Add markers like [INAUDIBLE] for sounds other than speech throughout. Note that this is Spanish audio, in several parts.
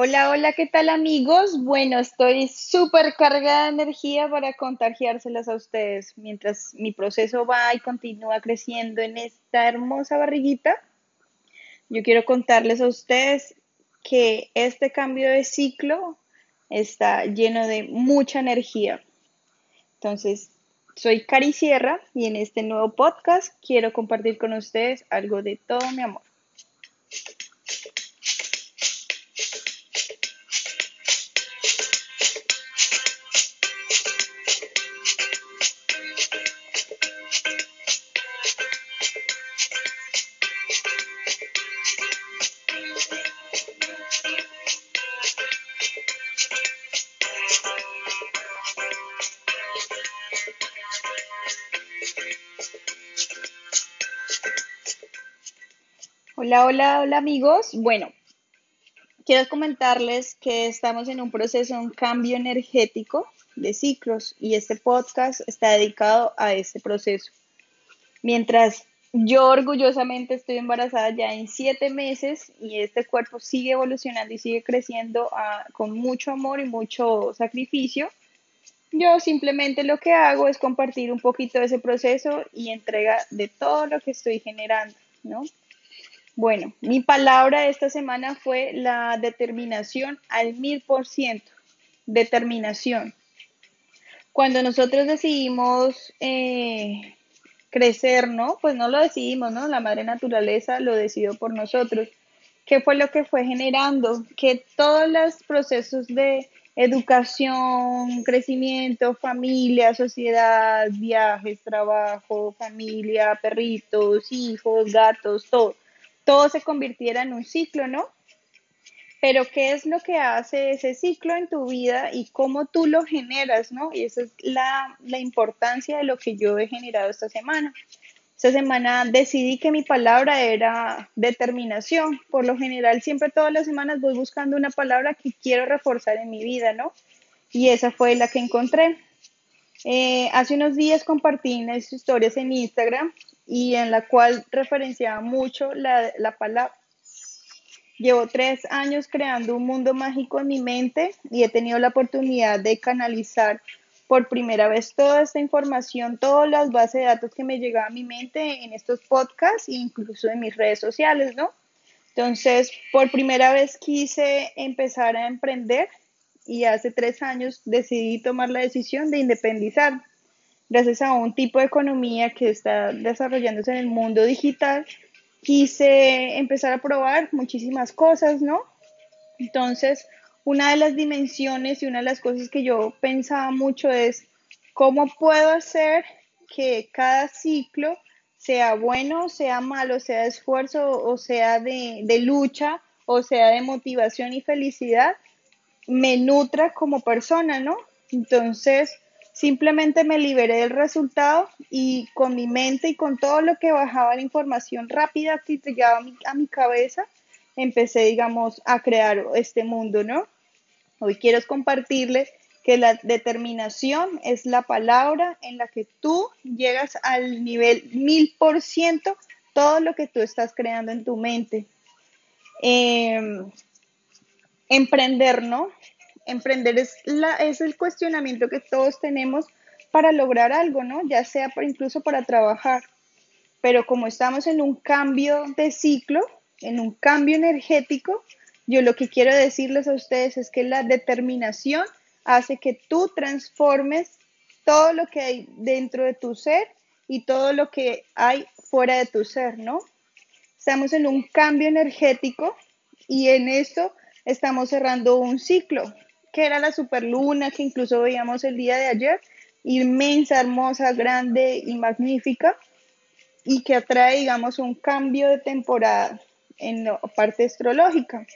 Hola, hola, ¿qué tal amigos? Bueno, estoy súper cargada de energía para contagiárselas a ustedes mientras mi proceso va y continúa creciendo en esta hermosa barriguita. Yo quiero contarles a ustedes que este cambio de ciclo está lleno de mucha energía. Entonces, soy Cari Sierra y en este nuevo podcast quiero compartir con ustedes algo de todo mi amor. Hola, hola, hola amigos. Bueno, quiero comentarles que estamos en un proceso, un cambio energético de ciclos y este podcast está dedicado a este proceso. Mientras yo orgullosamente estoy embarazada ya en siete meses y este cuerpo sigue evolucionando y sigue creciendo ah, con mucho amor y mucho sacrificio, yo simplemente lo que hago es compartir un poquito de ese proceso y entrega de todo lo que estoy generando, ¿no? Bueno, mi palabra esta semana fue la determinación al mil por ciento. Determinación. Cuando nosotros decidimos eh, crecer, ¿no? Pues no lo decidimos, ¿no? La madre naturaleza lo decidió por nosotros. ¿Qué fue lo que fue generando? Que todos los procesos de educación, crecimiento, familia, sociedad, viajes, trabajo, familia, perritos, hijos, gatos, todo todo se convirtiera en un ciclo, ¿no? Pero ¿qué es lo que hace ese ciclo en tu vida y cómo tú lo generas, ¿no? Y esa es la, importancia de lo que yo he generado esta semana. Esta semana decidí que mi palabra era determinación. Por lo general, siempre todas las semanas voy buscando una palabra que quiero reforzar en mi vida, ¿no? Y esa fue la que encontré. Eh, hace unos días compartí unas historias en Instagram y en la cual referenciaba mucho la, la palabra. Llevo tres años creando un mundo mágico en mi mente y he tenido la oportunidad de canalizar por primera vez toda esta información, todas las bases de datos que me llegaban a mi mente en estos podcasts e incluso en mis redes sociales, ¿no? Entonces, por primera vez quise empezar a emprender y hace tres años decidí tomar la decisión de independizar gracias a un tipo de economía que está desarrollándose en el mundo digital, quise empezar a probar muchísimas cosas, ¿no? Entonces, una de las dimensiones y una de las cosas que yo pensaba mucho es cómo puedo hacer que cada ciclo sea bueno, sea malo, sea de esfuerzo o sea de, de lucha o sea de motivación y felicidad, me nutra como persona, ¿no? Entonces, Simplemente me liberé del resultado y con mi mente y con todo lo que bajaba la información rápida que llegaba a mi, cabeza, empecé, digamos, a crear este mundo, ¿no? Hoy quiero compartirles que la determinación es la palabra en la que tú llegas al nivel mil por ciento todo lo que tú estás creando en tu mente. Em, emprender, ¿no? Emprender es, el cuestionamiento que todos tenemos para lograr algo, ¿no? Ya sea por, incluso para trabajar. Pero como estamos en un cambio de ciclo, en un cambio energético, yo lo que quiero decirles a ustedes es que la determinación hace que tú transformes todo lo que hay dentro de tu ser y todo lo que hay fuera de tu ser, ¿no? Estamos en un cambio energético y en esto estamos cerrando un ciclo que era la superluna que incluso veíamos el día de ayer, inmensa, hermosa, grande y magnífica, y que atrae, digamos, un cambio de temporada en la parte astrológica.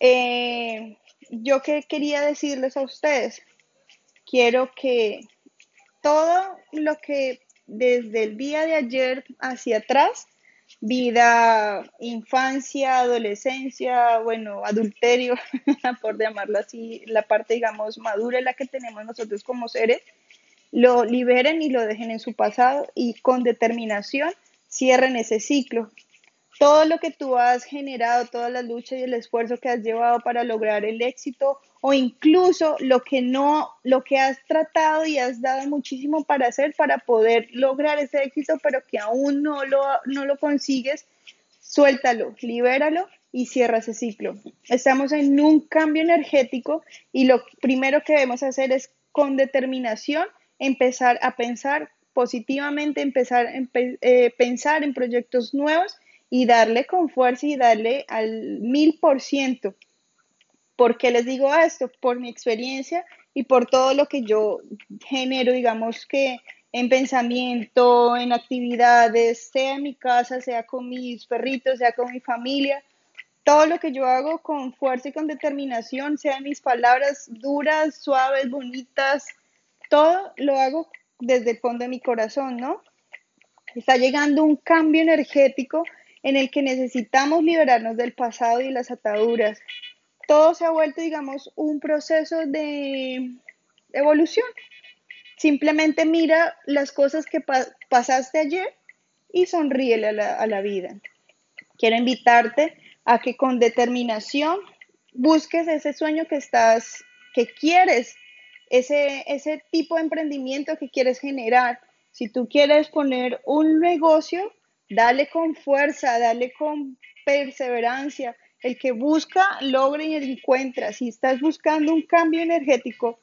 Eh, yo qué quería decirles a ustedes, quiero que todo lo que desde el día de ayer hacia atrás vida, infancia, adolescencia, bueno, adulterio, [LAUGHS] por llamarlo así, la parte, digamos, madura en la que tenemos nosotros como seres, lo liberen y lo dejen en su pasado y con determinación cierren ese ciclo. todo lo que tú has generado, todas las luchas y el esfuerzo que has llevado para lograr el éxito o incluso lo que no, lo que has tratado y has dado muchísimo para hacer para poder lograr ese éxito, pero que aún no lo, no lo consigues, suéltalo, libéralo y cierra ese ciclo. Estamos en un cambio energético y lo primero que debemos hacer es con determinación empezar a pensar positivamente, empezar a eh, pensar en proyectos nuevos y darle con fuerza y darle al mil por ciento. ¿Por qué les digo esto? Por mi experiencia y por todo lo que yo genero, digamos que en pensamiento, en actividades, sea en mi casa, sea con mis perritos, sea con mi familia. Todo lo que yo hago con fuerza y con determinación, sea en mis palabras duras, suaves, bonitas, todo lo hago desde el fondo de mi corazón, ¿no? Está llegando un cambio energético en el que necesitamos liberarnos del pasado y las ataduras. Todo se ha vuelto, digamos, un proceso de evolución. Simplemente mira las cosas que pasaste ayer y sonríele a la, a la vida. Quiero invitarte a que con determinación busques ese sueño que estás, que quieres, ese, ese tipo de emprendimiento que quieres generar. Si tú quieres poner un negocio, Dale con fuerza, dale con perseverancia. El que busca, logra y encuentra. Si estás buscando un cambio energético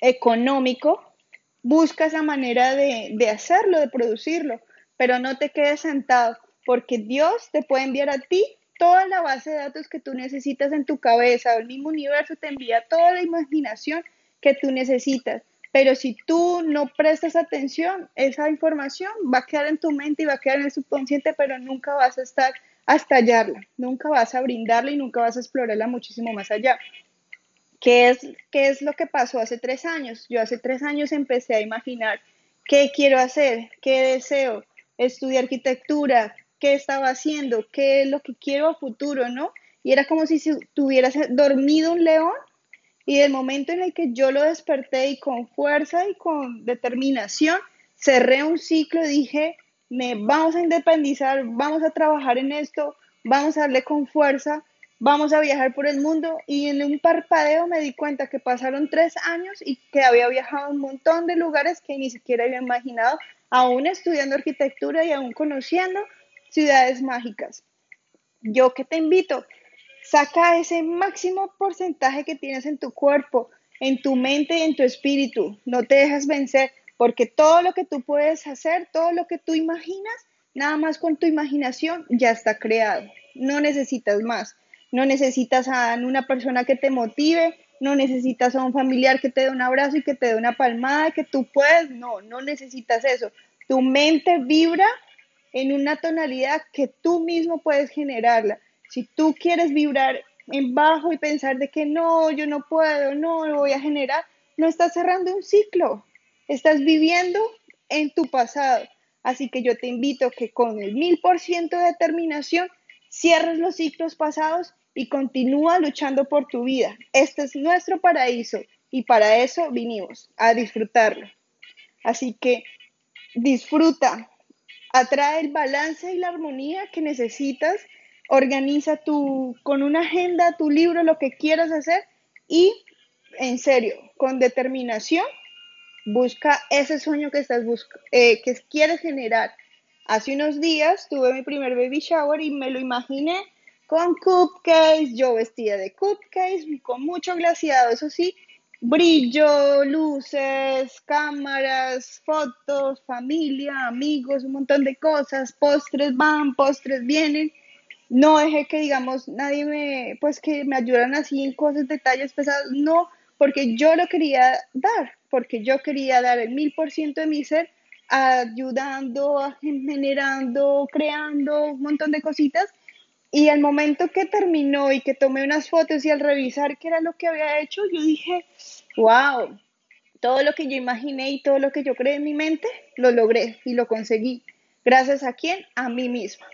económico, busca esa manera de, de hacerlo, de producirlo, pero no te quedes sentado, porque Dios te puede enviar a ti toda la base de datos que tú necesitas en tu cabeza, el mismo universo te envía toda la imaginación que tú necesitas. Pero si tú no prestas atención, esa información va a quedar en tu mente y va a quedar en el subconsciente, pero nunca vas a estar a estallarla, nunca vas a brindarla y nunca vas a explorarla muchísimo más allá. ¿Qué es, ¿Qué es lo que pasó hace tres años? Yo hace tres años empecé a imaginar qué quiero hacer, qué deseo, estudiar arquitectura, qué estaba haciendo, qué es lo que quiero a futuro, ¿no? Y era como si tuvieras dormido un león y del momento en el que yo lo desperté y con fuerza y con determinación, cerré un ciclo y dije, me vamos a independizar, vamos a trabajar en esto, vamos a darle con fuerza, vamos a viajar por el mundo y en un parpadeo me di cuenta que pasaron tres años y que había viajado a un montón de lugares que ni siquiera había imaginado, aún estudiando arquitectura y aún conociendo ciudades mágicas. Yo que te invito Saca ese máximo porcentaje que tienes en tu cuerpo, en tu mente y en tu espíritu. No te dejas vencer, porque todo lo que tú puedes hacer, todo lo que tú imaginas, nada más con tu imaginación ya está creado. No necesitas más. No necesitas a una persona que te motive, no necesitas a un familiar que te dé un abrazo y que te dé una palmada, que tú puedes. No, no necesitas eso. Tu mente vibra en una tonalidad que tú mismo puedes generarla. Si tú quieres vibrar en bajo y pensar de que no, yo no puedo, no lo voy a generar, no estás cerrando un ciclo, estás viviendo en tu pasado. Así que yo te invito que con el mil por ciento de determinación cierres los ciclos pasados y continúa luchando por tu vida. Este es nuestro paraíso y para eso vinimos, a disfrutarlo. Así que disfruta, atrae el balance y la armonía que necesitas organiza tu, con una agenda, tu libro, lo que quieras hacer y en serio, con determinación, busca ese sueño que estás eh, que quieres generar. Hace unos días tuve mi primer baby shower y me lo imaginé con cupcakes, yo vestía de cupcakes, con mucho glaciado, eso sí, brillo, luces, cámaras, fotos, familia, amigos, un montón de cosas, postres van, postres vienen no dejé que, digamos, nadie me, pues que me ayudaran así en cosas, detalles pesados, no, porque yo lo quería dar, porque yo quería dar el mil por ciento de mi ser, ayudando, generando, creando un montón de cositas. Y al momento que terminó y que tomé unas fotos y al revisar qué era lo que había hecho, yo dije, wow, todo lo que yo imaginé y todo lo que yo creé en mi mente, lo logré y lo conseguí. ¿Gracias a quién? A mí misma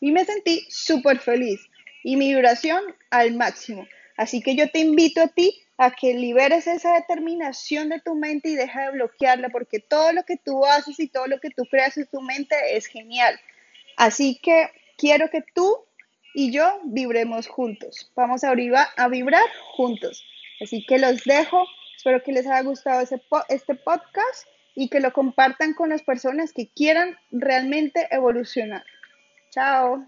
y me sentí súper feliz y mi vibración al máximo. Así que yo te invito a ti a que liberes esa determinación de tu mente y deja de bloquearla porque todo lo que tú haces y todo lo que tú creas en tu mente es genial. Así que quiero que tú y yo vibremos juntos. Vamos a, a vibrar juntos. Así que los dejo. Espero que les haya gustado este podcast y que lo compartan con las personas que quieran realmente evolucionar. Chao.